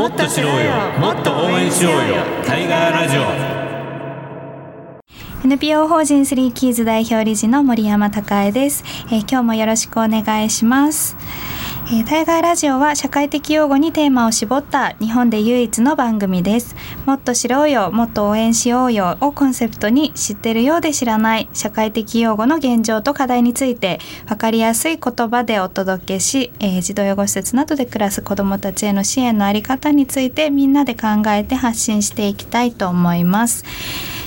もっと知ろうよ。もっと応援しようよ。タイガーラジオ。NPO 法人スリーキーズ代表理事の森山孝恵です、えー、今日もよろしくお願いします。えー、タイガーラジオは社会的用語にテーマを絞った日本で唯一の番組です。もっと知ろうよもっと応援しようよをコンセプトに知ってるようで知らない社会的用語の現状と課題について分かりやすい言葉でお届けし、えー、児童養護施設などで暮らす子どもたちへの支援のあり方についてみんなで考えて発信していきたいと思います。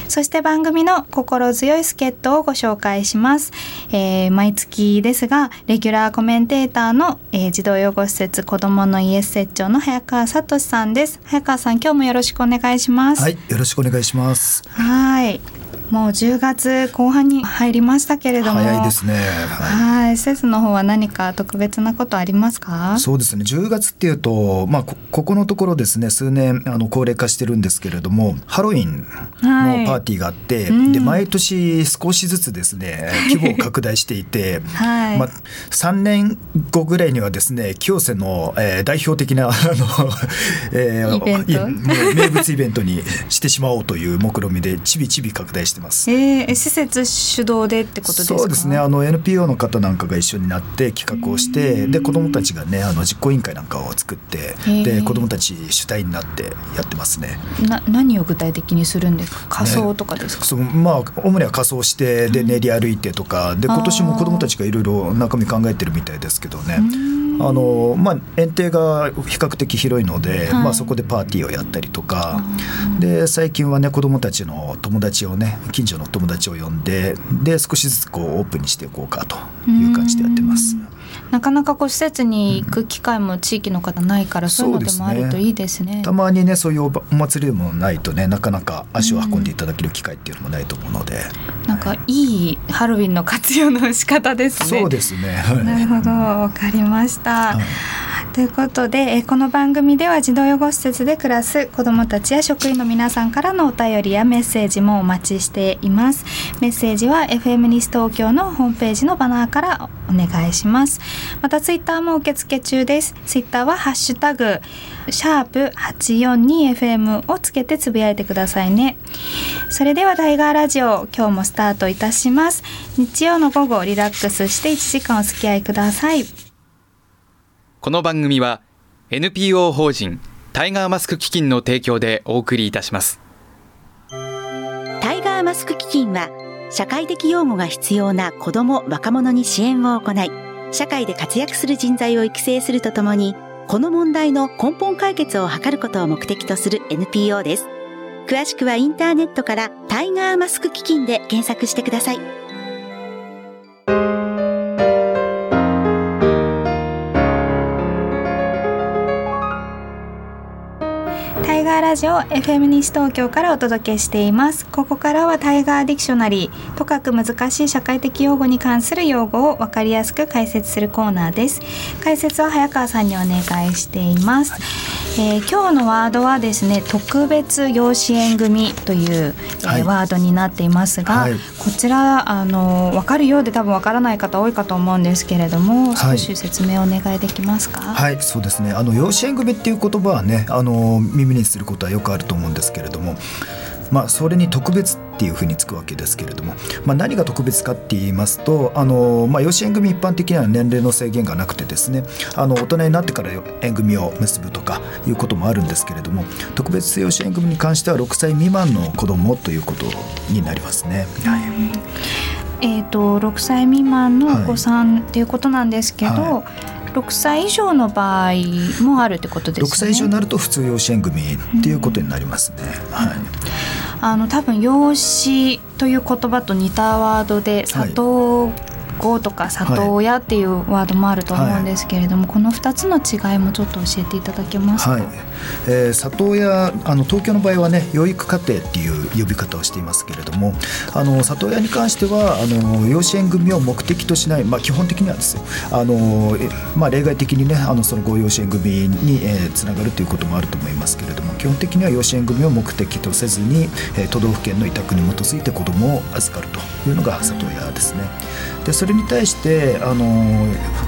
そして番組の心強い助っ人をご紹介します、えー、毎月ですがレギュラーコメンテーターの、えー、児童養護施設子どもの家設長の早川聡さんです。早川さん今日もよろしくお願いします。はいよろしくお願いします。はいもう10月後半に入りましたけれども。早いですね。はい、施設の方は何か特別なことありますか？そうですね。10月っていうとまあここのところですね数年あの高齢化してるんですけれどもハロウィンのパーティーがあって、はいうん、で毎年少しずつですね規模を拡大していて、はい、まあ、3年後ぐらいにはですね清瀬の、えー、代表的な あの、えー、名物イベントにしてしまおうという目論見みでちびちび拡大してます。えー、施設主導でってことですか？そうですね。あの NPO の方なんかが一緒になって企画をしてで子どもたちがねあの実行委員会なんかを作ってで子どもたち主体になってやってますね。な何を具体的にするんですか？仮装とかですか、ね、まあ主には仮装してで練り歩いてとかで今年も子どもたちがいろいろ中身考えてるみたいですけどねあのまあ園庭が比較的広いので、はい、まあそこでパーティーをやったりとか。で最近はね子どもたちの友達をね近所の友達を呼んでで少しずつこうオープンにしていこうかという感じでやってます。なかなかこう施設に行く機会も地域の方ないから、そういうのでもあるといいですね。たまにねそういうお祭りでもないとねなかなか足を運んでいただける機会っていうのもないと思うので、うん、なんかいいハロウィンの活用の仕方ですね。そうですね。なるほどわかりました。はいということで、えこの番組では児童養護施設で暮らす子どもたちや職員の皆さんからのお便りやメッセージもお待ちしています。メッセージは FM ニス東京のホームページのバナーからお願いします。またツイッターも受付中です。ツイッターはハッシュタグシャープ 842FM をつけてつぶやいてくださいね。それではタイガーラジオ今日もスタートいたします。日曜の午後リラックスして1時間お付き合いください。この番組は NPO 法人タイガーマスク基金の提供でお送りいたします。タイガーマスク基金は社会的養護が必要な子ども若者に支援を行い社会で活躍する人材を育成するとともにこの問題の根本解決を図ることを目的とする NPO です。詳しくはインターネットからタイガーマスク基金で検索してください。ラジオ FM 西東京からお届けしています。ここからはタイガーディクショナリーとかく難しい社会的用語に関する用語を分かりやすく解説するコーナーです。解説は早川さんにお願いしています、えー、今日のワードはですね特別養子縁組という、えー、はい、ワードになっていますが、はい、こちらあの分かるようで多分分からない方多いかと思うんですけれども少し説明お願いできますか？はい、そうですね。あの養子縁組っていう言葉はねあの耳にすることことはよくあると思うんですけれどもまあ、それに特別っていうふうにつくわけですけれども、まあ、何が特別かって言いますとあの、まあ、養子縁組一般的には年齢の制限がなくてですねあの大人になってから縁組を結ぶとかいうこともあるんですけれども特別養子縁組に関しては6歳未満の子どもということになりますね。はい。えーと、6歳未満のお子さんっていうことなんですけど、はい。はい6歳以上の場合もあるってことですね。6歳以上になると普通養子縁組っていうことになりますね。はい。あの多分養子という言葉と似たワードで里子とか里親っていうワードもあると思うんですけれども、はい、この2つの違いもちょっと教えていただけますか、はい。えー、里親あの東京の場合はね養育家庭っていう呼び方をしていますけれどもあの里親に関してはあの養子縁組を目的としない、まあ、基本的にはですよ。あの、まあ、例外的にねあのそのご養子縁組に、えー、つながるということもあると思いますけれども基本的には養子縁組を目的とせずに、えー、都道府県の委託に基づいて子どもを預かるというのが里親ですね。でそれに対してあの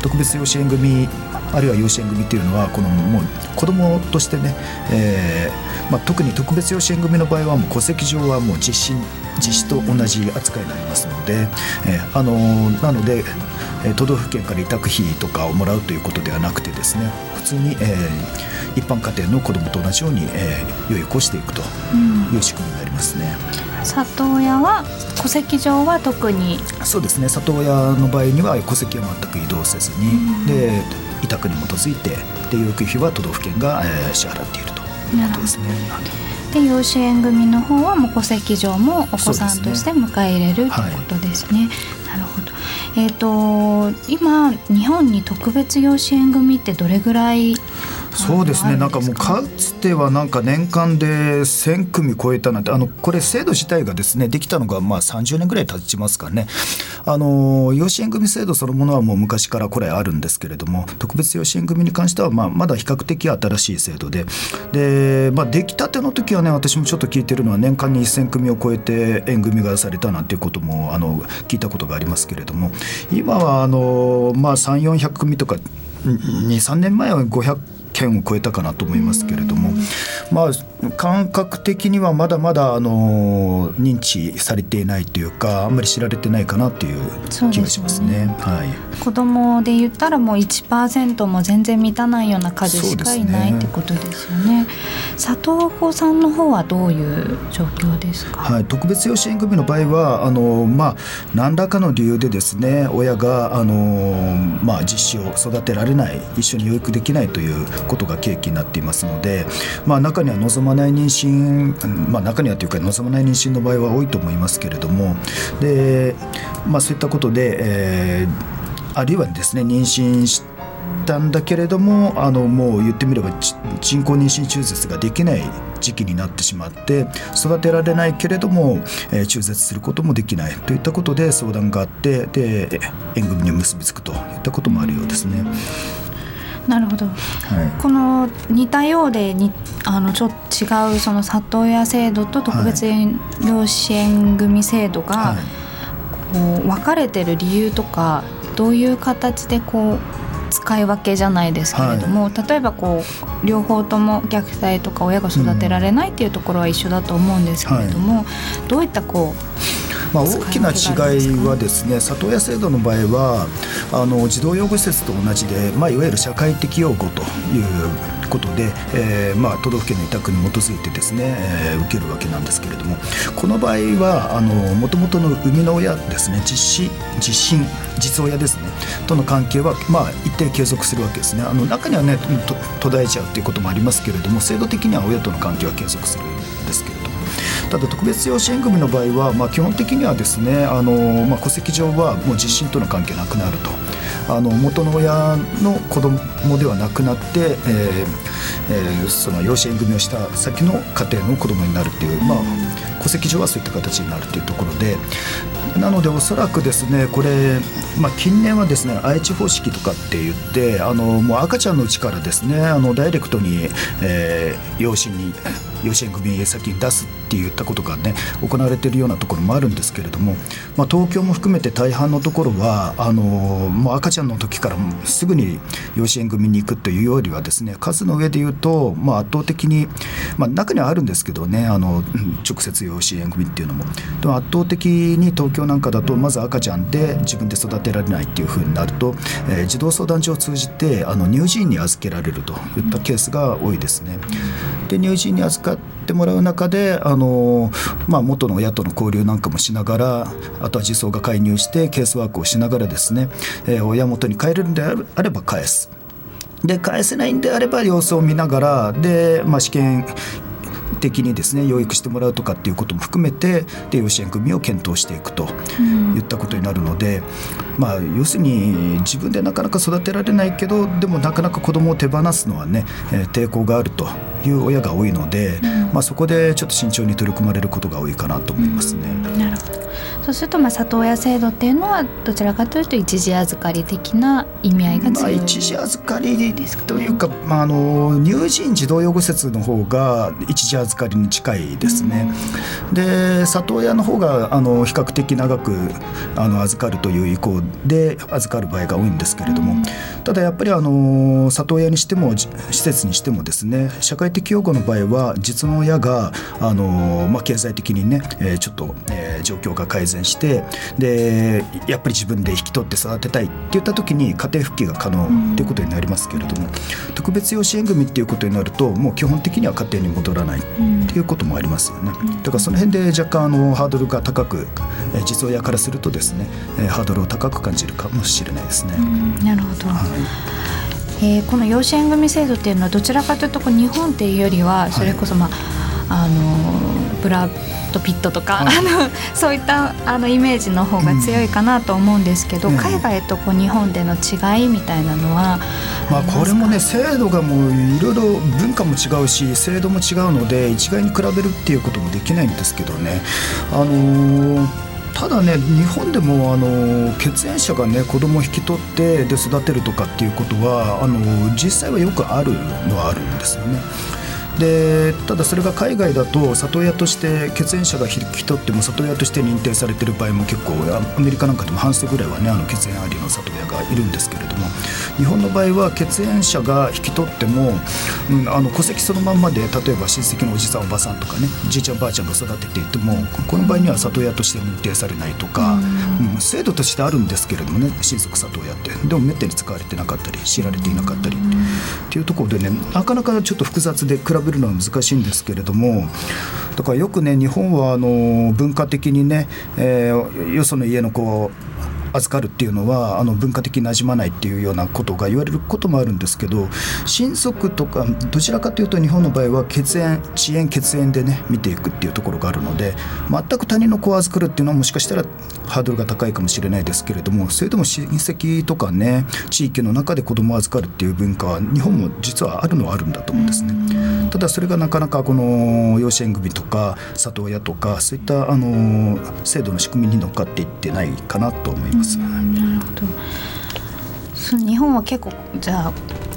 特別養子縁組あるいは養子縁組っていうのはこのもう子供としてね、えーまあ、特に特別養子縁組の場合はもう戸籍上はもう実子実子と同じ扱いになりますので、えーあのーなので、えー都道府県から委託費とかをもらうということではなくてですね普通に、えー一般家庭の子供と同じように、えー養育をしていくという仕組みになりますね。里親は戸籍上は特にそうですね里親の場合には戸籍は全く移動せずに、で委託に基づいてで養育費は都道府県が、えー支払っているということですね。で養子縁組の方はもう戸籍上もお子さんとして迎え入れるということですね。なるほど。えっ、と今日本に特別養子縁組ってどれぐらいそうですね。なんかもうかつてはなんか年間で1,000組超えたなんてあのこれ制度自体がですねできたのがまあ30年ぐらい経ちますかね。あの養子縁組制度そのものはもう昔からこれあるんですけれども特別養子縁組に関してはまあまだ比較的新しい制度で。で、まあ、出来たての時はね私もちょっと聞いてるのは年間に1,000組を超えて縁組がされたなんていうこともあの聞いたことがありますけれども。今はあの、まあ、3400組とか23年前は500件を超えたかなと思いますけれども、まあ、感覚的にはまだまだあの認知されていないというかあんまり知られてないかなっていう気がしますね。はい子供で言ったらもう1%も全然満たないような数しかいないってことですよね。里子さんの方はどういう状況ですか？はい、特別養子縁組の場合はあの、まあ、何らかの理由でですね親があの、まあ、実子を育てられない一緒に養育できないということが契機になっていますので、まあ、中には望まない妊娠、まあ、中にはというか望まない妊娠の場合は多いと思いますけれどもで、まあ、そういったことで、えーあるいはですね妊娠したんだけれどもあのもう言ってみれば人工妊娠中絶ができない時期になってしまって育てられないけれども、えー中絶することもできないといったことで相談があってで縁組に結びつくといったこともあるようですね。なるほど。はい。この似たようでにあのちょっと違うその里親制度と特別養子縁組制度が、はい。こう分かれてる理由とかどういう形でこう使い分けじゃないですけれども、例えばこう両方とも虐待とか親が育てられないっていうところは一緒だと思うんですけれども、どういったこうまあ、大きな違いはですね里親制度の場合はあの児童養護施設と同じで、まあ、いわゆる社会的養護ということで、えーまあ、都道府県の委託に基づいてですね、えー受けるわけなんですけれどもこの場合はもともとの生みの親ですね実子実親実親ですねとの関係は、まあ、一定継続するわけですねあの中にはね途絶えちゃうということもありますけれども制度的には親との関係は継続するんですけれども。ただ特別養子縁組の場合は、まあ、基本的にはですねあの、まあ、戸籍上はもう実親との関係なくなると。あの元の親の子供ではなくなって、えーえーその養子縁組をした先の家庭の子供になるっていう、まあ、戸籍上はそういった形になるというところでなのでおそらくですねこれ、まあ、近年はですね愛知方式とかって言ってあのもう赤ちゃんのうちからですねあのダイレクトに、えー養子に養子縁組先に出すって言ったことがね行われているようなところもあるんですけれども、まあ、東京も含めて大半のところはあのもう赤ちゃんの時からすぐに養子縁組に行くというよりはですね数の上で言うと、まあ、圧倒的に、まあ、中にはあるんですけどねあの直接養子縁組っていうのもでも圧倒的に東京なんかだとまず赤ちゃんで自分で育てられないっていうふうになると、えー児童相談所を通じてあの乳児院に預けられるといったケースが多いですね。で乳児院に預かってもらう中であの、まあ、元の親との交流なんかもしながらあとは児相が介入してケースワークをしながらですね、えー親元に帰れるんであれば返す。で返せないんであれば様子を見ながらで、まあ、試験的にですね養育してもらうとかっていうことも含めてで養子縁組を検討していくといったことになるので、まあ、要するに自分でなかなか育てられないけどでもなかなか子供を手放すのはね、えー抵抗があるという親が多いので、まあ、そこでちょっと慎重に取り組まれることが多いかなと思いますね。なるほど。そうするとまあ里親制度っていうのはどちらかというと一時預かり的な意味合いがまあ、強い、一時預かりというか、まあ、あの乳児児童養護施設の方が一時預かりに近いですね。で里親の方があの比較的長くあの預かるという意向で預かる場合が多いんですけれども、ただやっぱりあの里親にしてもじ施設にしてもですね社会的養護の場合は実の親があの、まあ、経済的にね、えーちょっと、えー状況が改善してでやっぱり自分で引き取って育てたいって言った時に家庭復帰が可能っていうことになりますけれども、特別養子縁組っていうことになるともう基本的には家庭に戻らないっていうこともありますよね。だからその辺で若干あのハードルが高く、えー実親からするとですね、えーハードルを高く感じるかもしれないですね。うん。なるほど、はいえーこの養子縁組制度っていうのはどちらかというとこう日本っていうよりはそれこそまあ、あのブラッド・ピットとか、はいあの そういったあのイメージの方が強いかなと思うんですけど、うん。海外とこう日本での違いみたいなのはまあ、これもね制度がもういろいろ文化も違うし制度も違うので一概に比べるっていうこともできないんですけどね。あのーただね日本でもあの血縁者がね子供を引き取ってで育てるとかっていうことはあの実際はよくあるのはあるんですよね。でただそれが海外だと里親として血縁者が引き取っても里親として認定されてる場合も結構あアメリカなんかでも半数ぐらいはねあの血縁ありの里親がいるんですけれども日本の場合は血縁者が引き取っても、うん、あの戸籍そのまんまで例えば親戚のおじさんおばさんとかねじいちゃんばあちゃんが育てていてもこの場合には里親として認定されないとか、うん。制度としてあるんですけれどもね親族里親ってでもめったに使われてなかったり知られていなかったりっていうところでねなかなかちょっと複雑で比べるのは難しいんですけれどもだからよくね日本はあの文化的にね、えーよその家の子を預かるっていうのはあの文化的に馴染まないっていうようなことが言われることもあるんですけど親族とかどちらかというと日本の場合は血縁遅延血縁でね見ていくっていうところがあるので全く他人の子を預かるっていうのはもしかしたらハードルが高いかもしれないですけれどもそれでも親戚とかね地域の中で子供を預かるっていう文化は日本も実はあるのはあるんだと思うんですね。ただそれがなかなかこの養子縁組とか里親とかそういったあの制度の仕組みに乗っかっていってないかなと思います。なるほど日本は結構じゃあ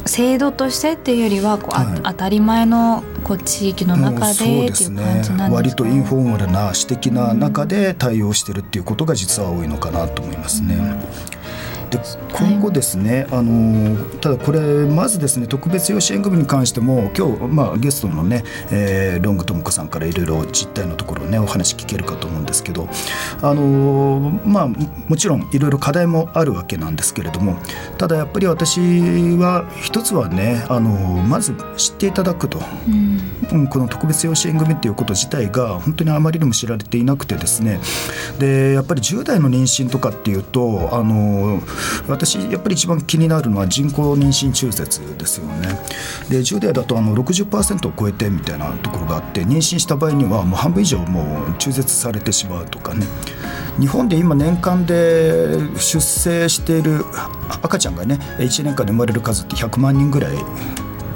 制度としてっていうよりはこう、あはい。当たり前のこう地域の中でっていう感じなんですか？割とインフォーマルな私的な中で対応してるっていうことが実は多いのかなと思いますね。で今後ですね、あのただこれまずですね特別養子縁組に関しても今日、まあ、ゲストのね、えーロングトモコさんからいろいろ実態のところねお話聞けるかと思うんですけど、あのまあもちろんいろいろ課題もあるわけなんですけれどもただやっぱり私は一つはね、あのまず知っていただくと。うん。うん、この特別養子縁組っていうこと自体が本当にあまりにも知られていなくてですね。でやっぱり10代の妊娠とかっていうとあの私やっぱり一番気になるのは人工妊娠中絶ですよね。で10代だとあの60%を超えてみたいなところがあって妊娠した場合にはもう半分以上もう中絶されてしまうとかね。日本で今年間で出生している赤ちゃんがね1年間で生まれる数って100万人ぐらい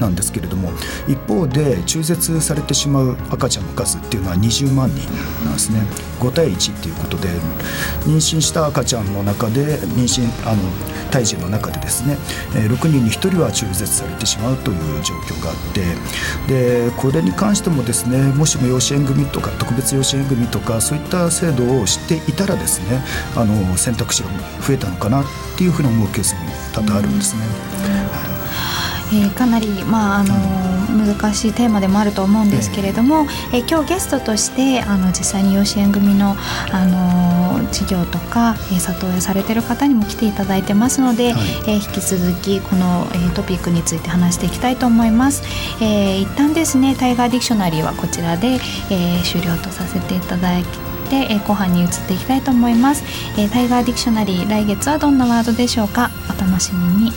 なんですけれども一方で中絶されてしまう赤ちゃんの数っていうのは20万人なんですね5対1っていうことで妊娠した赤ちゃんの中で妊娠あの胎児の中でですね6人に1人は中絶されてしまうという状況があってでこれに関してもですねもしも養子縁組とか特別養子縁組とかそういった制度を知っていたらですねあの選択肢が増えたのかなっていうふうに思うケースも多々あるんですね。えーかなり、まああの難しいテーマでもあると思うんですけれども、えー今日ゲストとしてあの実際に養子縁組の、あの事業とか、えー里親されてる方にも来ていただいてますので、はいえー引き続きこの、えートピックについて話していきたいと思います。えー一旦ですねタイガーディクショナリーはこちらで、えー終了とさせていただいて。えー後半に移っていきたいと思います、えータイガーディクショナリー来月はどんなワードでしょうか？お楽しみに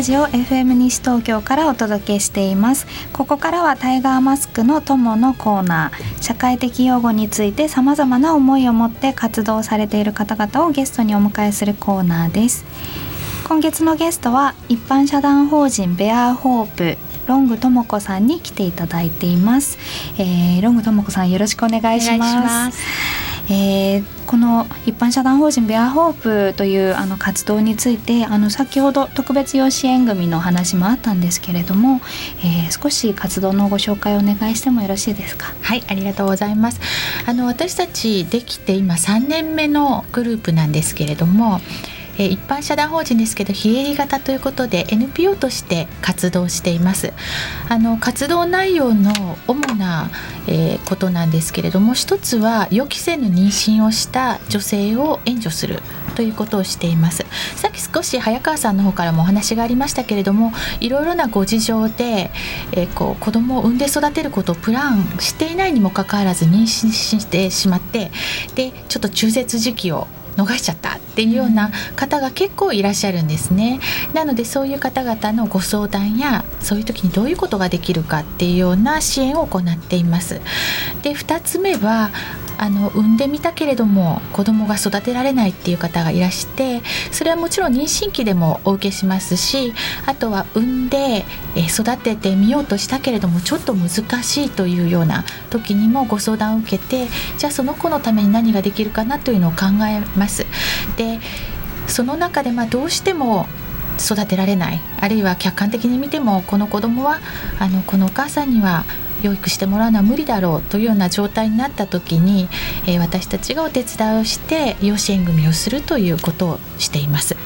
ラジオ FM 西東京からお届けしています。ここからはタイガーマスクの友のコーナー。社会的用語についてさまざまな思いを持って活動されている方々をゲストにお迎えするコーナーです。今月のゲストは一般社団法人ベアホープロングともこさんに来ていただいています、えー、ロングともこさんよろしくお願いします。えー、この一般社団法人ベアホープというあの活動についてあの先ほど特別養子縁組の話もあったんですけれども、えー、少し活動のご紹介をお願いしてもよろしいですか？はいありがとうございます。あの私たちできて今3年目のグループなんですけれどもえ一般社団法人ですけど非営利型ということで NPO として活動しています。あの活動内容の主な、えー、ことなんですけれども一つは予期せぬ妊娠をした女性を援助するということをしています。さっき少し早川さんの方からもお話がありましたけれどもいろいろなご事情で、えー、こう子供を産んで育てることをプランしていないにもかかわらず妊娠してしまってでちょっと中絶時期を逃しちゃった。っていうような方が結構いらっしゃるんですね。なのでそういう方々のご相談やそういう時にどういうことができるかっていうような支援を行っています。で2つ目はあの産んでみたけれども子供が育てられないっていう方がいらしてそれはもちろん妊娠期でもお受けしますしあとは産んで育ててみようとしたけれどもちょっと難しいというような時にもご相談を受けてじゃあその子のために何ができるかなというのを考えます。でその中でまどうしても育てられないあるいは客観的に見てもこの子供はあのこのお母さんには養育してもらうのは無理だろうというような状態になった時に、えー、私たちがお手伝いをして養子縁組をするということをしています。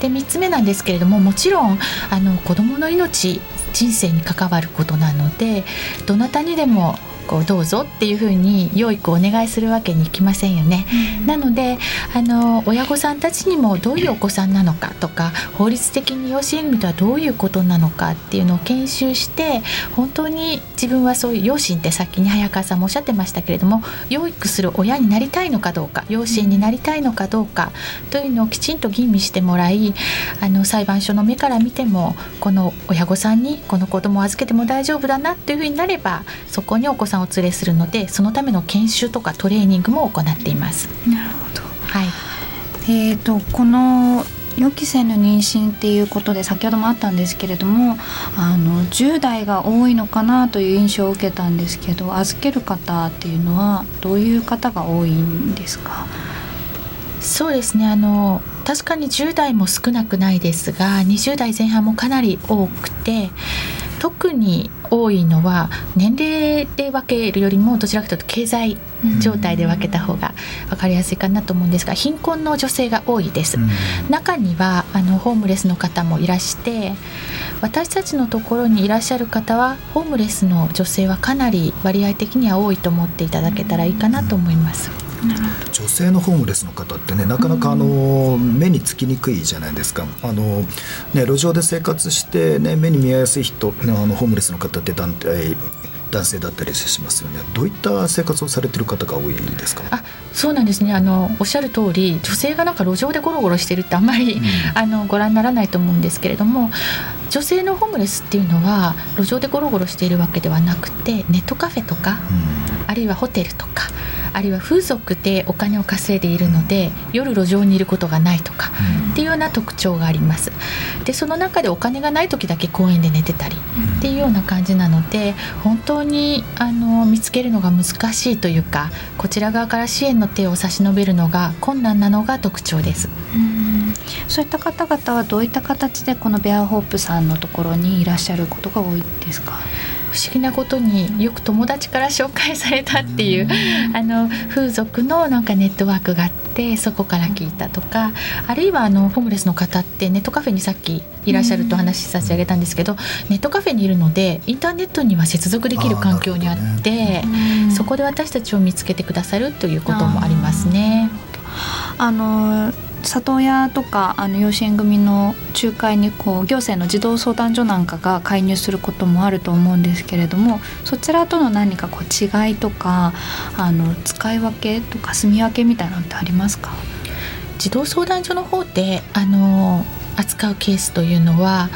で3つ目なんですけれどももちろんあの子どもの命人生に関わることなのでどなたにでもこうどうぞっていうふうに養育をお願いするわけにいきませんよね。うん、なのであの親御さんたちにもどういうお子さんなのかとか法律的に養子縁組とはどういうことなのかっていうのを研修して本当に自分はそういう養子ってさっきに早川さんもおっしゃってましたけれども養育する親になりたいのかどうか養子になりたいのかどうかというのをきちんと吟味してもらいあの裁判所の目から見てもこの親御さんにこの子供を預けても大丈夫だなっていうふうになればそこにお子さんを連れするのでそのための研修とかトレーニングも行っています。なるほど、はい。えーと、この予期せぬ妊娠っていうことで先ほどもあったんですけれどもあの10代が多いのかなという印象を受けたんですけど預ける方っていうのはどういう方が多いんですか？そうですね。あの確かに10代も少なくないですが20代前半もかなり多くて特に多いのは年齢で分けるよりもどちらかというと経済状態で分けた方が分かりやすいかなと思うんですが貧困の女性が多いです。中にはあのホームレスの方もいらして私たちのところにいらっしゃる方はホームレスの女性はかなり割合的には多いと思っていただけたらいいかなと思います。女性のホームレスの方ってねなかなかあの目につきにくいじゃないですか。あの、ね、路上で生活して、ね、目に見えやすい人あのホームレスの方って団体男性だったりしますよね。どういった生活をされてる方が多いんですか？あそうなんですね。あのおっしゃる通り女性がなんか路上でゴロゴロしてるってあんまり、うん、あのご覧にならないと思うんですけれども女性のホームレスっていうのは路上でゴロゴロしているわけではなくてネットカフェとか、うん、あるいはホテルとかあるいは風俗でお金を稼いでいるので夜路上にいることがないとか、っていうような特徴があります。でその中でお金がない時だけ公園で寝てたりっていうような感じなので本当にあの見つけるのが難しいというかこちら側から支援の手を差し伸べるのが困難なのが特徴です。そういった方々はどういった形でこのベアホープさんのところにいらっしゃることが多いですか？不思議なことによく友達から紹介されたっていうあの風俗のなんかネットワークがあってそこから聞いたとかあるいはあのホームレスの方ってネットカフェにさっきいらっしゃると話し差し上げたんですけどネットカフェにいるのでインターネットには接続できる環境にあって、ね、そこで私たちを見つけてくださるということもありますね。あの里親とかあの養子縁組の仲介にこう行政の児童相談所なんかが介入することもあると思うんですけれどもそちらとの何かこう違いとかあの使い分けとか住み分けみたいなのってありますか？児童相談所の方であの扱うケースというのは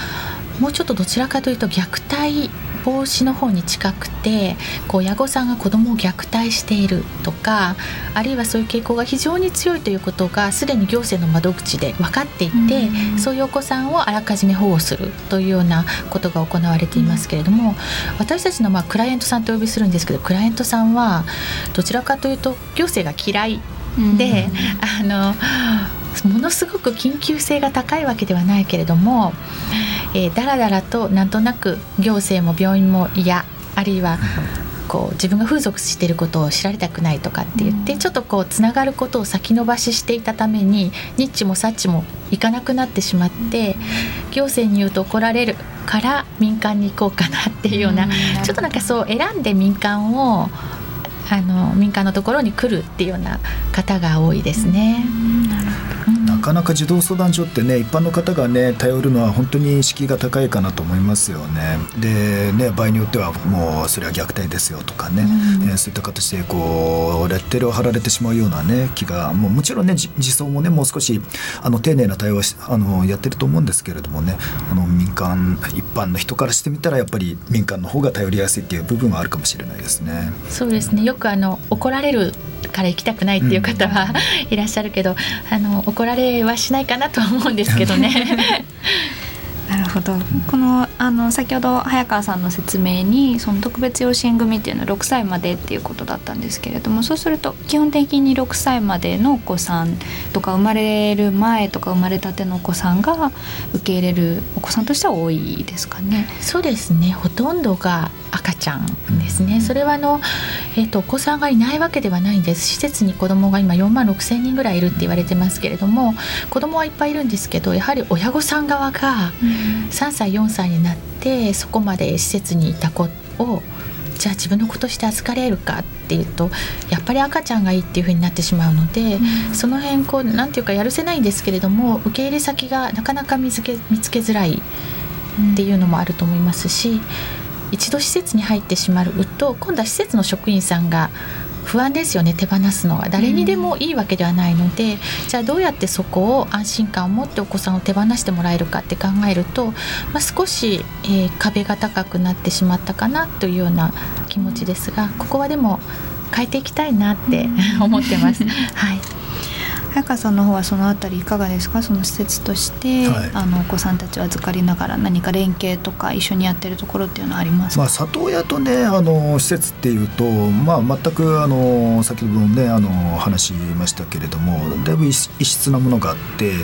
もうちょっとどちらかというと虐待防止の方に近くてこう親御さんが子どもを虐待しているとかあるいはそういう傾向が非常に強いということがすでに行政の窓口で分かっていて、そういうお子さんをあらかじめ保護するというようなことが行われていますけれども、私たちのまあクライアントさんとお呼びするんですけどクライアントさんはどちらかというと行政が嫌いで、あのものすごく緊急性が高いわけではないけれども、えー、だらだらとなんとなく行政も病院も嫌あるいはこう自分が風俗していることを知られたくないとかって言って、ちょっとこうつながることを先延ばししていたためにニッチもサッチもいかなくなってしまって行政に言うと怒られるから民間に行こうかなっていうような、ちょっとなんかそう選んで民間をあの民間のところに来るっていうような方が多いですね。なかなか児童相談所ってね一般の方がね頼るのは本当に敷居が高いかなと思いますよね。でね場合によってはもうそれは虐待ですよとかね、うん、えー、そういった形でこうレッテルを貼られてしまうようなね気がもうもちろんね児相もねもう少しあの丁寧な対応はあのやってると思うんですけれどもねあの民間一般の人からしてみたらやっぱり民間の方が頼りやすいっていう部分はあるかもしれないですね。そうですねよくあの怒られるから行きたくないっていう方は、うん、いらっしゃるけどあの怒られはしないかなと思うんですけどね。ほど。このあの先ほど早川さんの説明にその特別養子縁組っていうのは6歳までっていうことだったんですけれどもそうすると基本的に6歳までのお子さんとか生まれる前とか生まれたてのお子さんが受け入れるお子さんとしては多いですかね。そうですね。ほとんどが赤ちゃんですね、それはあの、えーと、お子さんがいないわけではないんです。施設に子どもが今4万6千人ぐらいいるって言われてますけれども子どもはいっぱいいるんですけどやはり親御さん側が3歳4歳になってそこまで施設にいた子をじゃあ自分の子として預かれるかっていうとやっぱり赤ちゃんがいいっていうふうになってしまうので、うん、その辺こうなんていうかやるせないんですけれども受け入れ先がなかなか見つけ見つけづらいっていうのもあると思いますし一度施設に入ってしまうと今度は施設の職員さんが不安ですよね手放すのは。誰にでもいいわけではないので、うん、じゃあどうやってそこを安心感を持ってお子さんを手放してもらえるかって考えると、まあ、少し、えー、壁が高くなってしまったかなというような気持ちですがここはでも変えていきたいなって 思ってます。はい早川さんの方はそのあたりいかがですか？その施設として、はい、あのお子さんたちを預かりながら何か連携とか一緒にやってるところっていうのはありますまあ、里親とねあの施設っていうと、まあ、全くあの先ほどねあの話しましたけれどもだいぶ異質なものがあって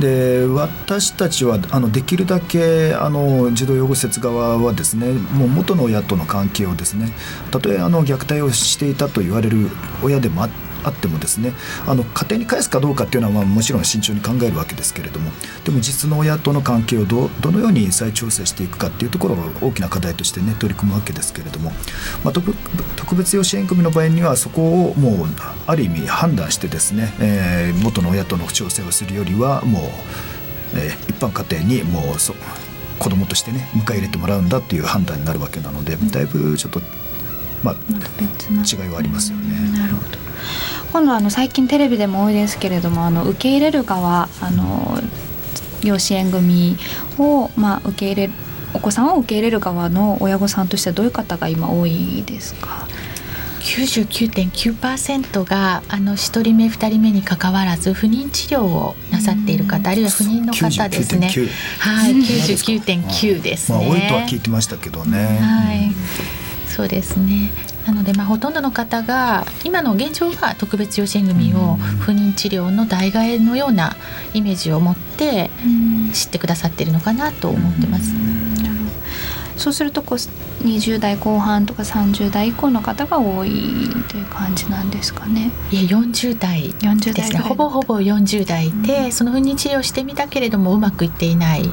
で私たちはあのできるだけあの児童養護施設側はですねもう元の親との関係をですねたとえあの虐待をしていたと言われる親でもあってあってもですねあの家庭に返すかどうかっていうのはまあもちろん慎重に考えるわけですけれどもでも実の親との関係をどどのように再調整していくかっていうところが大きな課題としてね取り組むわけですけれども、まあ、特特別養子縁組の場合にはそこをもうある意味判断してですね、えー、元の親との調整をするよりはもう、えー、一般家庭にもうそ子供としてね迎え入れてもらうんだっていう判断になるわけなのでだいぶちょっとまあ違いはありますよね。なるほど今度はあの最近テレビでも多いですけれどもあの受け入れる側あの養子縁組を、まあ、受け入れお子さんを受け入れる側の親御さんとしてはどういう方が今多いですか？99.9%があの1人目2人目にかかわらず不妊治療をなさっている方、あるいは不妊の方ですね。はい、99.9ですね。まあ、多いとは聞いてましたけどね。はい、そうですね。なのでまあほとんどの方が今の現状が特別養子縁組を不妊治療の代替えのようなイメージを持って知ってくださっているのかなと思ってます。そうするとこう20代後半とか30代以降の方が多いという感じなんですかね。いや40代ですね。ほぼほぼ40代で、うん、その不妊治療してみたけれどもうまくいっていない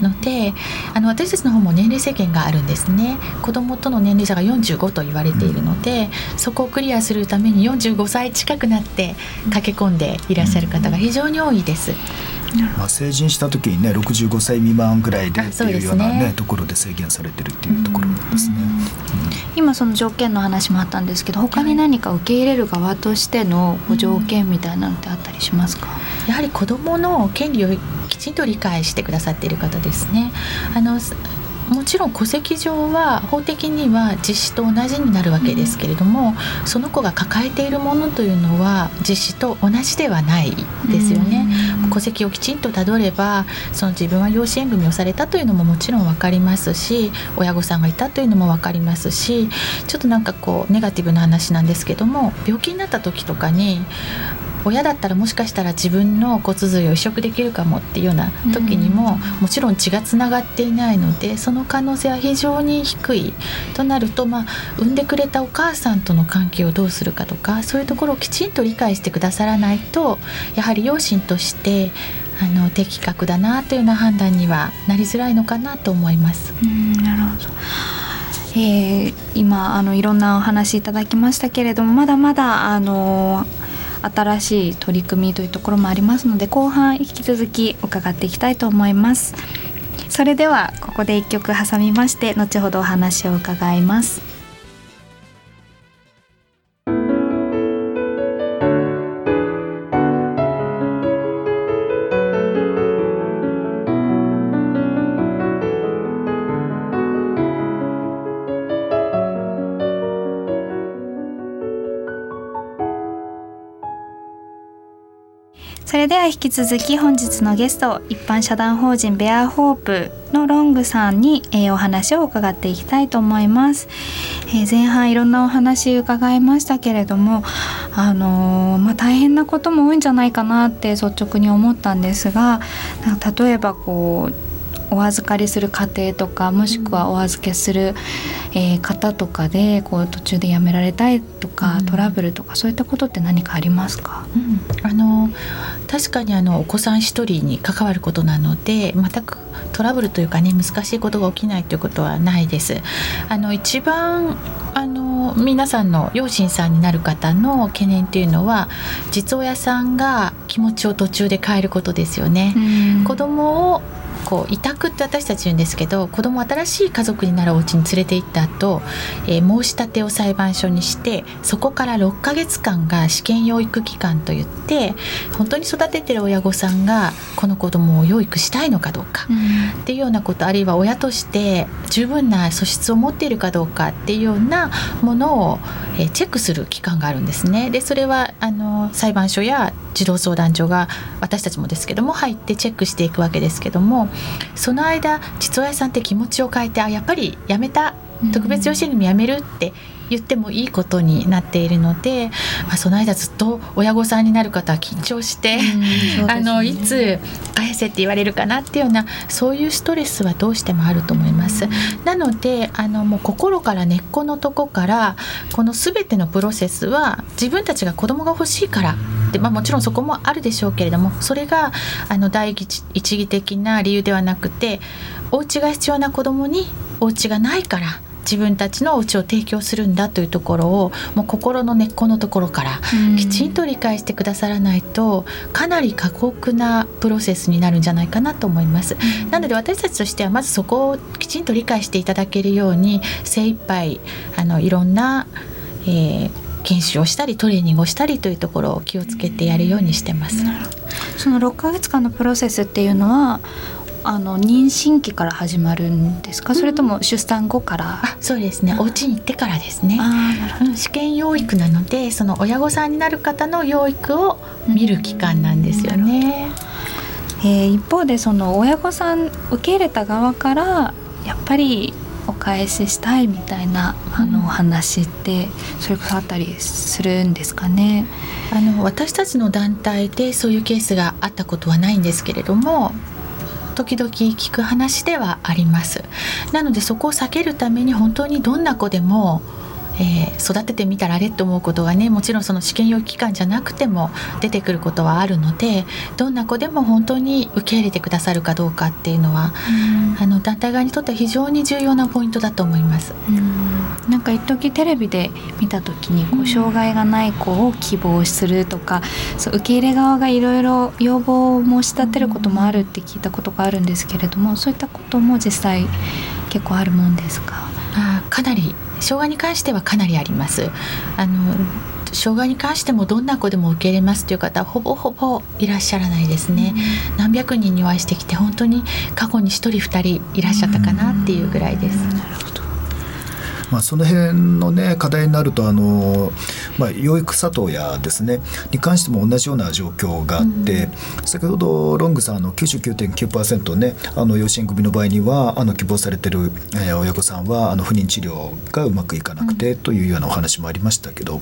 ので、うん、あの私たちの方も年齢制限があるんですね。子供との年齢差が45と言われているので、うん、そこをクリアするために45歳近くなって駆け込んでいらっしゃる方が非常に多いです。まあ、成人した時にね65歳未満ぐらいでっていうようなね、ね、ところで制限されてるっていうところですね、うん、今その条件の話もあったんですけど他に何か受け入れる側としての条件みたいなのってあったりしますか、やはり子どもの権利をきちんと理解してくださっている方ですね。あのもちろん戸籍上は法的には実子と同じになるわけですけれども、うん、その子が抱えているものというのは実子と同じではないですよね。うん、戸籍をきちんとたどればその自分は養子縁組をされたというのももちろん分かりますし親御さんがいたというのも分かりますしちょっとなんかこうネガティブな話なんですけども病気になった時とかに親だったらもしかしたら自分の骨髄を移植できるかもっていうような時にも、うん、もちろん血がつながっていないのでその可能性は非常に低いとなると、まあ、産んでくれたお母さんとの関係をどうするかとかそういうところをきちんと理解してくださらないとやはり両親としてあの的確だなというような判断にはなりづらいのかなと思います。うんなるほどえー、今あのいろんなお話いただきましたけれどもまだまだあの新しい取り組みというところもありますので後半引き続き伺っていきたいと思います。それではここで一曲挟みまして後ほどお話を伺います。では引き続き本日のゲスト一般社団法人ベアホープのロングさんに、えー、お話を伺っていきたいと思います、えー、前半いろんなお話伺いましたけれどもあのー、まあ、大変なことも多いんじゃないかなって率直に思ったんですが例えばこうお預かりする家庭とかもしくはお預けする、えー、方とかでこう途中でやめられたいとか、うん、トラブルとかそういったことって何かありますか、うん、あの確かにあのお子さん一人に関わることなので全くトラブルというかね難しいことが起きないということはないです。あの一番あの皆さんの両親さんになる方の懸念というのは実親さんが気持ちを途中で変えることですよね。子供をこう委託って私たち言うんですけど子供新しい家族になるお家に連れて行った後、えー、申し立てを裁判所にしてそこから6ヶ月間が試験養育期間といって本当に育ててる親御さんがこの子供を養育したいのかどうか、うん、っていうようなことあるいは親として十分な素質を持っているかどうかっていうようなものを、えー、チェックする期間があるんですね。でそれはあの裁判所や児童相談所が私たちもですけども入ってチェックしていくわけですけどもその間実親さんって気持ちを変えてあやっぱりやめた。特別養子縁組やめるって言ってもいいことになっているので、まあ、その間ずっと親御さんになる方は緊張して、ね、あのいつ返せって言われるかなっていうようなそういうストレスはどうしてもあると思います。なのであのもう心から根っこのとこからこの全てのプロセスは自分たちが子供が欲しいからで、まあ、もちろんそこもあるでしょうけれどもそれがあの第一義的な理由ではなくてお家が必要な子供にお家がないから自分たちのお家を提供するんだというところをもう心の根っこのところからきちんと理解してくださらないとかなり過酷なプロセスになるんじゃないかなと思います。なので私たちとしてはまずそこをきちんと理解していただけるように精一杯あのいろんな、えー、研修をしたりトレーニングをしたりというところを気をつけてやるようにしてます。その6ヶ月間のプロセスっていうのはあの妊娠期から始まるんですか、それとも出産後から、あそうですね。お家に行ってからですね。試験養育なのでその親御さんになる方の養育を見る期間なんですよね、えー、一方でその親御さん受け入れた側からやっぱりお返ししたいみたいなあのお話ってそれこそあったりするんですかね？あの私たちの団体でそういうケースがあったことはないんですけれども時々聞く話ではあります。なのでそこを避けるために本当にどんな子でもえー、育ててみたらあれと思うことがねもちろんその試験用期間じゃなくても出てくることはあるのでどんな子でも本当に受け入れてくださるかどうかっていうのは、あの団体側にとっては非常に重要なポイントだと思います。なんか一時テレビで見た時にこう障害がない子を希望するとか、そう受け入れ側がいろいろ要望を申し立てることもあるって聞いたことがあるんですけれどもそういったことも実際結構あるもんですか？あかなり障害に関してはかなりあります。あの障害に関してもどんな子でも受け入れますという方はほぼほぼいらっしゃらないですね、うん、何百人にお会いしてきて本当に過去に1人2人いらっしゃったかなっていうぐらいです。なるほどまあ、その辺の、ね、課題になるとあの、まあ、養育里親ですねに関しても同じような状況があって、うん、先ほどロングさんの99.9%ねあの養子縁組の場合にはあの希望されてる、えー、親御さんはあの不妊治療がうまくいかなくてというようなお話もありましたけど、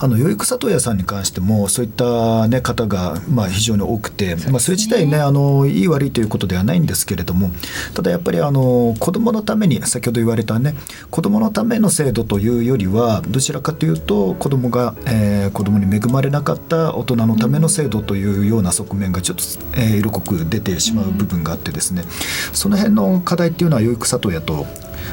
あの養育里親さんに関してもそういった、ね、方が、まあ、非常に多くて、まあ、それ自体ねあのいい悪いということではないんですけれどもただやっぱりあの子どものために先ほど言われたね子どものためめの制度というよりはどちらかというと子どもが、えー、子どもに恵まれなかった大人のための制度というような側面がちょっと、えー、色濃く出てしまう部分があってですね。その辺の課題っていうのは養育里親と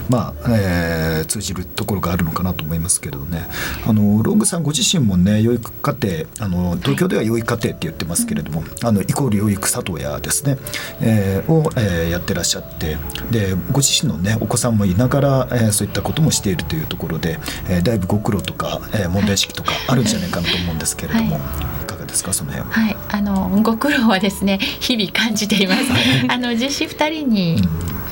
まあえー、通じるところがあるのかなと思いますけれどね。あのロングさんご自身もね養育家庭あの東京では養育家庭って言ってますけれども、あのイコール養育里親ですね、えー、を、えー、やってらっしゃってでご自身のねお子さんもいながら、えー、そういったこともしているというところで、えー、だいぶご苦労とか、えー、問題意識とかあるんじゃないかなと思うんですけれども。はい。ですかその辺は？い。あのご苦労はですね日々感じています。あの実子二人に、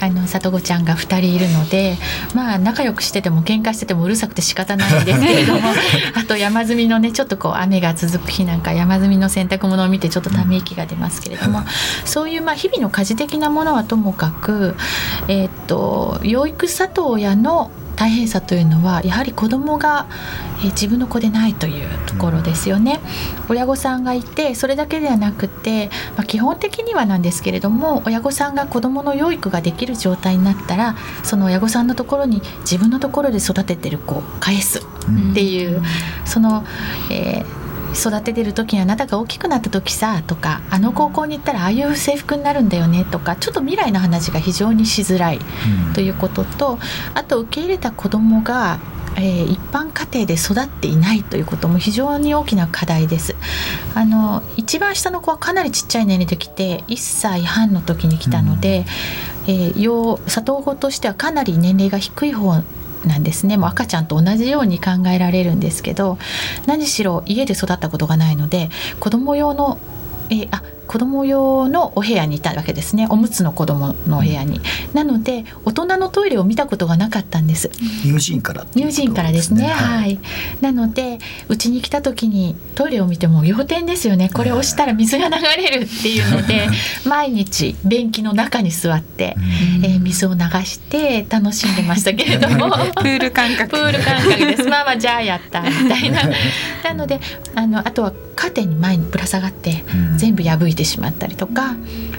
あの里子ちゃんが2人いるのでまあ仲良くしてても喧嘩しててもうるさくて仕方ないんですけれども あと山積みのねちょっとこう雨が続く日なんか山積みの洗濯物を見てちょっとため息が出ますけれども、そういうまあ日々の家事的なものはともかく、えー、っと養育里親の大変さというのはやはり子どもが、え自分の子でないというところですよね。親御さんがいてそれだけではなくて、まあ、基本的にはなんですけれども親御さんが子どもの養育ができる状態になったらその親御さんのところに自分のところで育ててる子を返すっていう、うん、その、えー育ててる時にあなたが大きくなった時さとかあの高校に行ったらああいう制服になるんだよねとかちょっと未来の話が非常にしづらいということと、あと受け入れた子どもがえー、一般家庭で育っていないということも非常に大きな課題です。あの一番下の子はかなりちっちゃい年齢で来て1歳半の時に来たので、うん、えー、幼里子としてはかなり年齢が低い方なんですね。もう赤ちゃんと同じように考えられるんですけど何しろ家で育ったことがないので子供用のえあ子供用のお部屋にいたわけですね。おむつの子供のお部屋に、なので大人のトイレを見たことがなかったんです。乳児院から、ね、乳児院からですね、はい、はい、なのでうちに来た時にトイレを見ても要点ですよね。これ押したら水が流れるっていうので 毎日便器の中に座って、えー、水を流して楽しんでましたけれども。プール感覚。プール感覚です。まあまあじゃあやったみたいな。なのであのあとはカーテンに前にぶら下がって全部破いてしまったりとか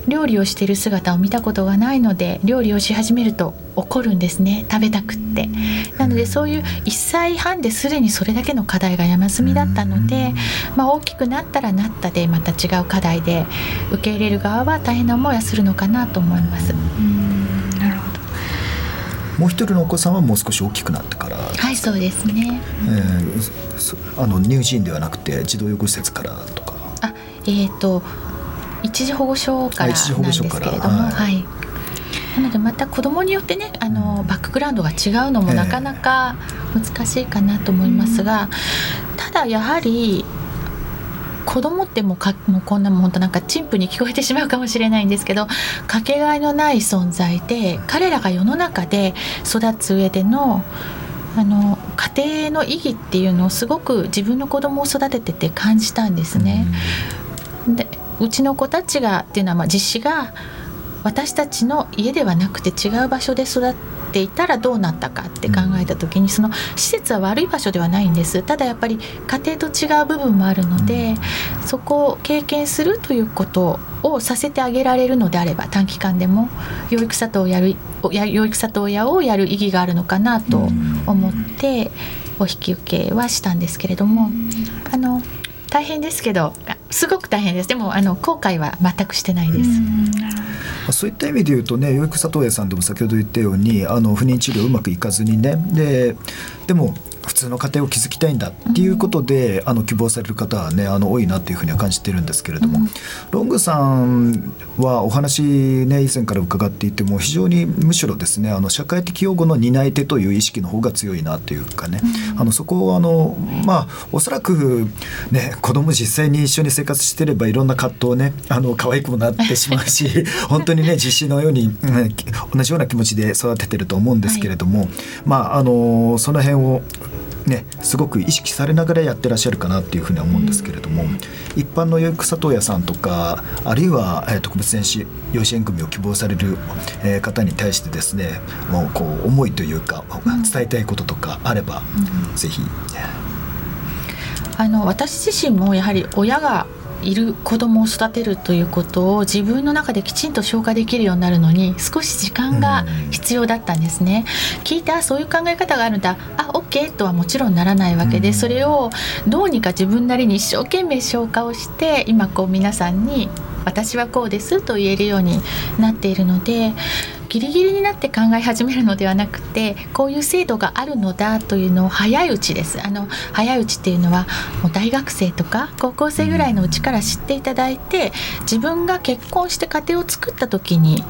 料理をしている姿を見たことがないので料理をし始めると怒るんですね。食べたくって。なのでそういう1歳半ですでにそれだけの課題が山積みだったので、まあ、大きくなったらなったでまた違う課題で受け入れる側は大変な思いはするのかなと思います。もう一人のお子さんはもう少し大きくなってから。はいそうですね、えー、あの乳児院ではなくて児童養護施設からとか。あえっ、ー、と一時保護所からなんですけれども、はい、はい、なのでまた子どもによってねあのバックグラウンドが違うのもなかなか難しいかなと思いますが、えー、ただやはり子供ってもうかもうこんなもん本当なんか陳腐に聞こえてしまうかもしれないんですけどかけがえのない存在で彼らが世の中で育つ上でのあの家庭の意義っていうのをすごく自分の子供を育ててて感じたんですね。でうちの子たちがっていうのはまあ実施が私たちの家ではなくて違う場所で育っていたらどうなったかって考えた時にその施設は悪い場所ではないんです。ただやっぱり家庭と違う部分もあるのでそこを経験するということをさせてあげられるのであれば短期間でも養育里をやる養育里親をやる意義があるのかなと思ってお引き受けはしたんですけれどもあの大変ですけどすごく大変です。でもあの後悔は全くしてないです。そういった意味で言うとね育里親さんでも先ほど言ったようにあの不妊治療うまくいかずにね。ででも普通の家庭を築きたいんだっていうことで、あの希望される方はねあの多いなっていうふうには感じてるんですけれども、ロングさんはお話ね以前から伺っていても非常にむしろですねあの社会的養護の担い手という意識の方が強いなというかね、あのそこをあのまあおそらくね子供実際に一緒に生活してればいろんな葛藤ねあの可愛くもなってしまうし 本当にね実施のように、うん、同じような気持ちで育ててると思うんですけれども、はい、まああのその辺をね、すごく意識されながらやってらっしゃるかなっていうふうには思うんですけれども、うん、一般の養育里親さんとかあるいは、えー、特別養子縁組を希望される、えー、方に対してですねもうこう思いというか、伝えたいこととかあれば、うん、ぜひ。あの私自身もやはり親がいる子供を育てるということを自分の中できちんと消化できるようになるのに少し時間が必要だったんですね。聞いてあそういう考え方があるんだ。あ OK とはもちろんならないわけでそれをどうにか自分なりに一生懸命消化をして今こう皆さんに私はこうですと言えるようになっているのでギリギリになって考え始めるのではなくてこういう制度があるのだというのを早いうちです。あの早いうちっていうのはもう大学生とか高校生ぐらいのうちから知っていただいて自分が結婚して家庭を作った時に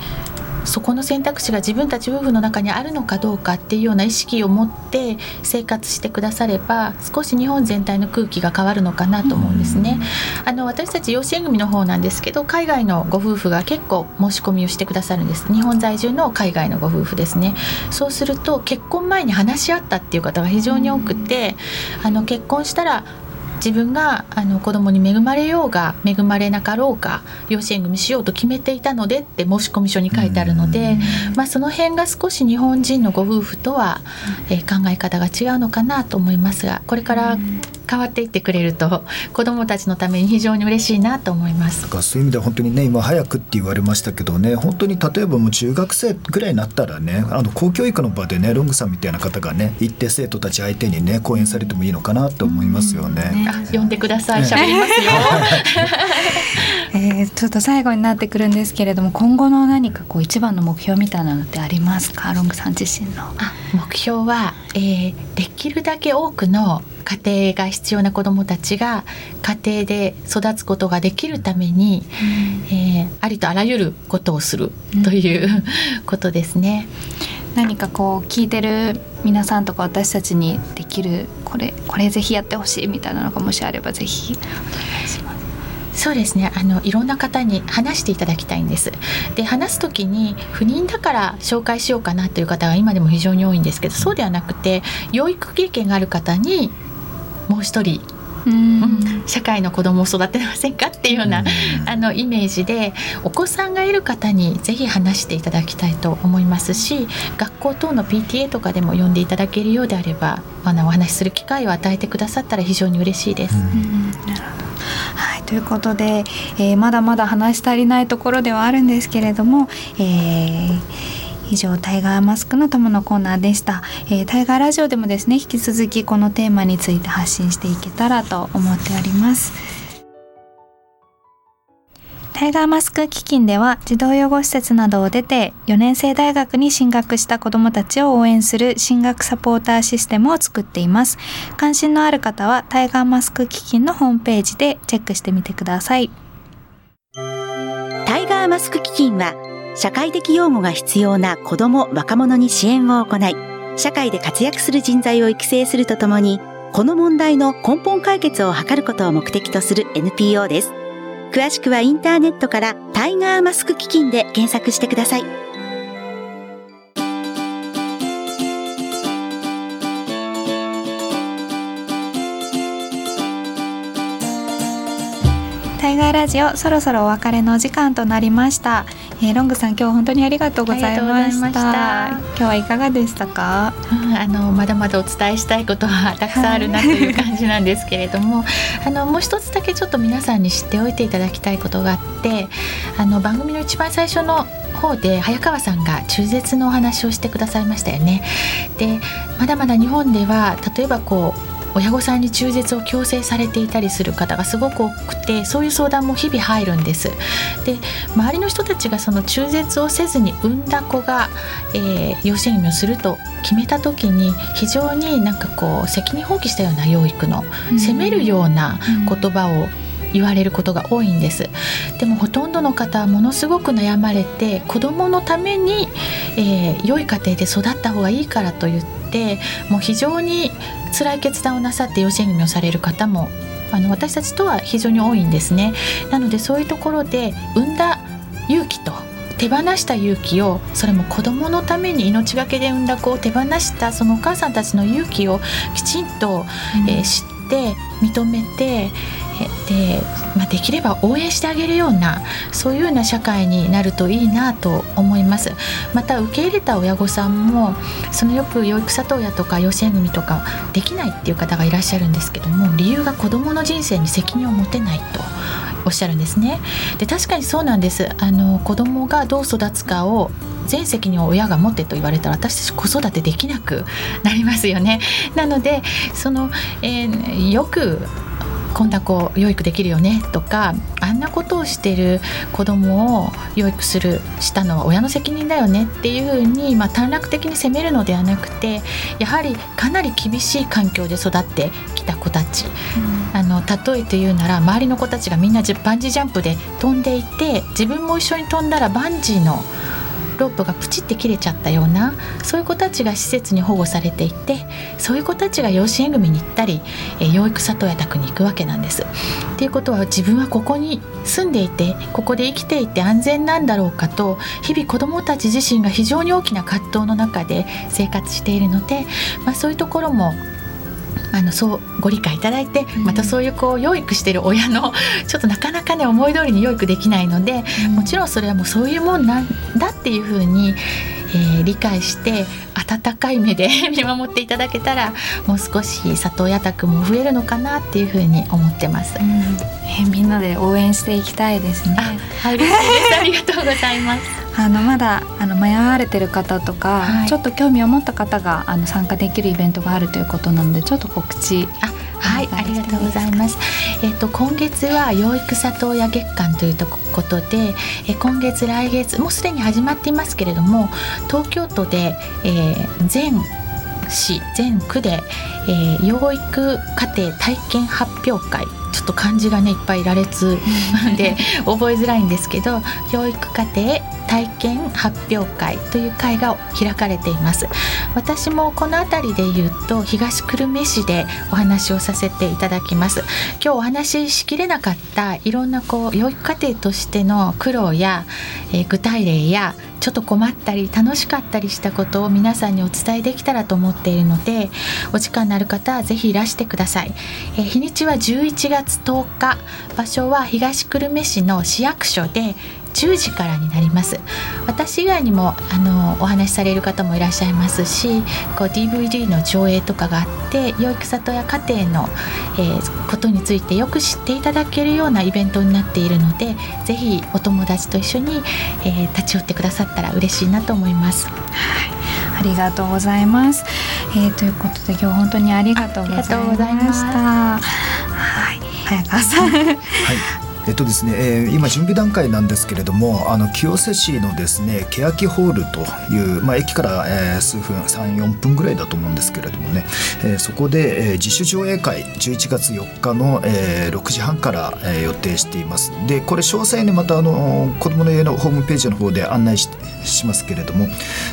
そこの選択肢が自分たち夫婦の中にあるのかどうかっていうような意識を持って生活してくだされば少し日本全体の空気が変わるのかなと思うんですね。あの私たち養子縁組の方なんですけど海外のご夫婦が結構申し込みをしてくださるんです。日本在住の海外のご夫婦ですね。そうすると結婚前に話し合ったっていう方が非常に多くてあの結婚したら自分があの子供に恵まれようが恵まれなかろうか養子縁組しようと決めていたのでって申込書に書いてあるので、まあ、その辺が少し日本人のご夫婦とは、えー、考え方が違うのかなと思いますがこれから変わっていってくれると子どもたちのために非常に嬉しいなと思います。だそういう意味では本当にね今早くって言われましたけどね本当に例えばもう中学生ぐらいになったらねあの公教育の場でねロングさんみたいな方がね行って生徒たち相手にね講演されてもいいのかなと思いますよね。ね。呼んでください。喋りますよ。えー、ちょっと最後になってくるんですけれども今後の何かこう一番の目標みたいなのってありますか？ロングさん自身の。あ目標は、えー、できるだけ多くの家庭が必要な子どもたちが家庭で育つことができるために、うん、えー、ありとあらゆることをするという、うん、ことですね。何かこう聞いてる皆さんとか私たちにできるこれこれぜひやってほしいみたいなのがもしあればぜひお願いします。そうですね。あのいろんな方に話していただきたいんです。で話す時に不妊だから紹介しようかなという方が今でも非常に多いんですけどそうではなくて養育経験がある方にもう一人、社会の子供を育てませんかっていうような、あのイメージでお子さんがいる方にぜひ話していただきたいと思いますし学校等の PTA とかでも呼んでいただけるようであればあのお話しする機会を与えてくださったら非常に嬉しいです。はい、ということで、えー、まだまだ話し足りないところではあるんですけれども、えー以上タイガーマスクの友のコーナーでした、えー、タイガーラジオでもですね引き続きこのテーマについて発信していけたらと思っております。タイガーマスク基金では児童養護施設などを出て4年生大学に進学した子どもたちを応援する進学サポーターシステムを作っています。関心のある方はタイガーマスク基金のホームページでチェックしてみてください。タイガーマスク基金は社会的養護が必要な子ども・若者に支援を行い、社会で活躍する人材を育成するとともに、この問題の根本解決を図ることを目的とする NPO です。詳しくはインターネットからタイガーマスク基金で検索してください。海外ラジオそろそろお別れの時間となりました、えー、ロングさん今日本当にありがとうございました。今日はいかがでしたか、うん、あのまだまだお伝えしたいことはたくさんあるなという感じなんですけれども、はい、あのもう一つだけちょっと皆さんに知っておいていただきたいことがあってあの番組の一番最初の方で早川さんが中絶のお話をしてくださいましたよね。でまだまだ日本では例えばこう親御さんに中絶を強制されていたりする方がすごく多くてそういう相談も日々入るんです。で周りの人たちがその中絶をせずに産んだ子が、えー、養子縁組をすると決めた時に非常になんかこう責任放棄したような養育の、責めるような言葉を言われることが多いんですでもほとんどの方はものすごく悩まれて子どものために、えー、良い家庭で育った方がいいからと言ってもう非常に辛い決断をなさって養子縁組をされる方もあの私たちとは非常に多いんですね。なのでそういうところで産んだ勇気と手放した勇気をそれも子供のために命がけで産んだ子を手放したそのお母さんたちの勇気をきちんと、うん、えー、知って認めてで、まあ、できれば応援してあげるようなそういうような社会になるといいなと思います。また受け入れた親御さんもそのよく養育里親とか養子縁組とかできないっていう方がいらっしゃるんですけども理由が子どもの人生に責任を持てないとおっしゃるんですね。で確かにそうなんです。あの子供がどう育つかを全責任を親が持ってと言われたら私たち子育てできなくなりますよね。なのでその、えー、よくこんな子養育できるよねとかあんなことをしてる子供を養育するしたのは親の責任だよねっていうふうに、まあ、短絡的に責めるのではなくてやはりかなり厳しい環境で育ってきた子たち、うん、あの例えて言うなら周りの子たちがみんなバンジージャンプで飛んでいて自分も一緒に飛んだらバンジーのロープがプチって切れちゃったようなそういう子たちが施設に保護されていてそういう子たちが養子縁組に行ったり、え、養育里親宅に行くわけなんです。っていうことは自分はここに住んでいてここで生きていて安全なんだろうかと日々子どもたち自身が非常に大きな葛藤の中で生活しているので、まあ、そういうところもあのそうご理解いただいてまたそういうこう養育してる親の ちょっとなかなかね思い通りに養育できないので、もちろんそれはもうそういうもんなんだっていうふうに、えー、理解して温かい目で 見守っていただけたらもう少し里親宅も増えるのかなっていうふうに思ってます、うん、えみんなで応援していきたいですね。あ嬉しいです。ありがとうございます あのまだあの迷われてる方とか、はい、ちょっと興味を持った方があの参加できるイベントがあるということなのでちょっと告知。あはい、ありがとうございます。えっ、と今月は養育里親月間ということで、え今月来月もうすでに始まっていますけれども、東京都で、えー、全市全区で、えー、養育家庭体験発表会ちょっと漢字がねいっぱい羅列 で覚えづらいんですけど養育家庭体験発表会という会が開かれています。私もこの辺りで言うと東久留米市でお話をさせていただきます。今日お話ししきれなかったいろんなこう養育家庭としての苦労や、えー、具体例やちょっと困ったり楽しかったりしたことを皆さんにお伝えできたらと思っているのでお時間のある方はぜひいらしてください、えー、日にちは11月10日。場所は東久留米市の市役所で10時からになります私以外にもあのお話しされる方もいらっしゃいますしこう DVD の上映とかがあって養育里や家庭の、えー、ことについてよく知っていただけるようなイベントになっているのでぜひお友達と一緒に、えー、立ち寄ってくださったら嬉しいなと思います。はいありがとうございます。えー、ということで今日本当にありがとうございました。はい、早川さん。はい。えっとですね、えー、今準備段階なんですけれどもあの清瀬市のですね欅ホールという、まあ、駅から、えー、数分34分ぐらいだと思うんですけれどもね、えー、そこで、えー、自主上映会11月4日の、えー、6時半から、えー、予定していますでこれ詳細にまたあの子どもの家のホームページの方で案内ししますけれども、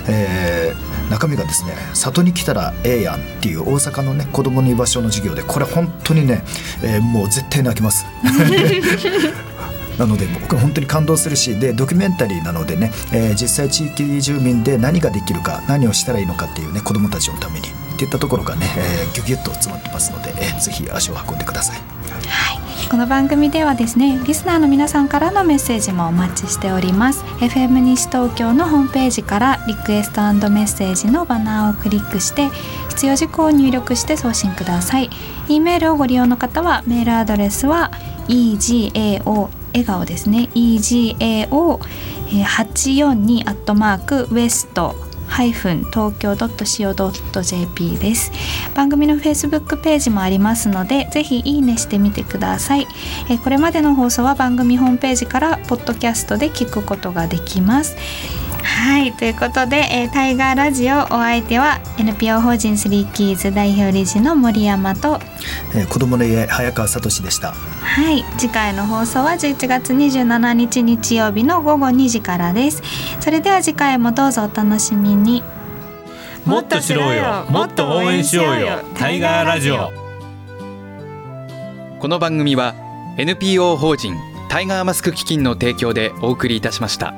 えー、中身がですね「里に来たらええやん」っていう大阪のね子どもの居場所の授業でこれ本当にね、えー、もう絶対泣きます。なので僕は本当に感動するしでドキュメンタリーなのでね、えー、実際地域住民で何ができるか何をしたらいいのかっていうね子どもたちのためにっていったところがね、えー、ギュギュッと詰まってますので、えー、ぜひ足を運んでください。はい。この番組ではですねリスナーの皆さんからのメッセージもお待ちしております。FM 西東京のホームページからリクエストメッセージのバナーをクリックして必要事項を入力して送信ください。E メールをご利用の方はメールアドレスは egao 笑顔ですね。Egao842 アットマークウエスト東京 .co.jp です。番組のフェイスブックページもありますのでぜひいいねしてみてください、えこれまでの放送は番組ホームページからポッドキャストで聞くことができます。はいということで、えータイガーラジオお相手は NPO 法人スリーキーズ代表理事の森山とえー子供の家早川聡でした。はい次回の放送は11月27日日曜日の午後2時からです。それでは次回もどうぞお楽しみに。もっと知ろうよ。もっと応援しようよ。タイガーラジオ。この番組は NPO 法人タイガーマスク基金の提供でお送りいたしました。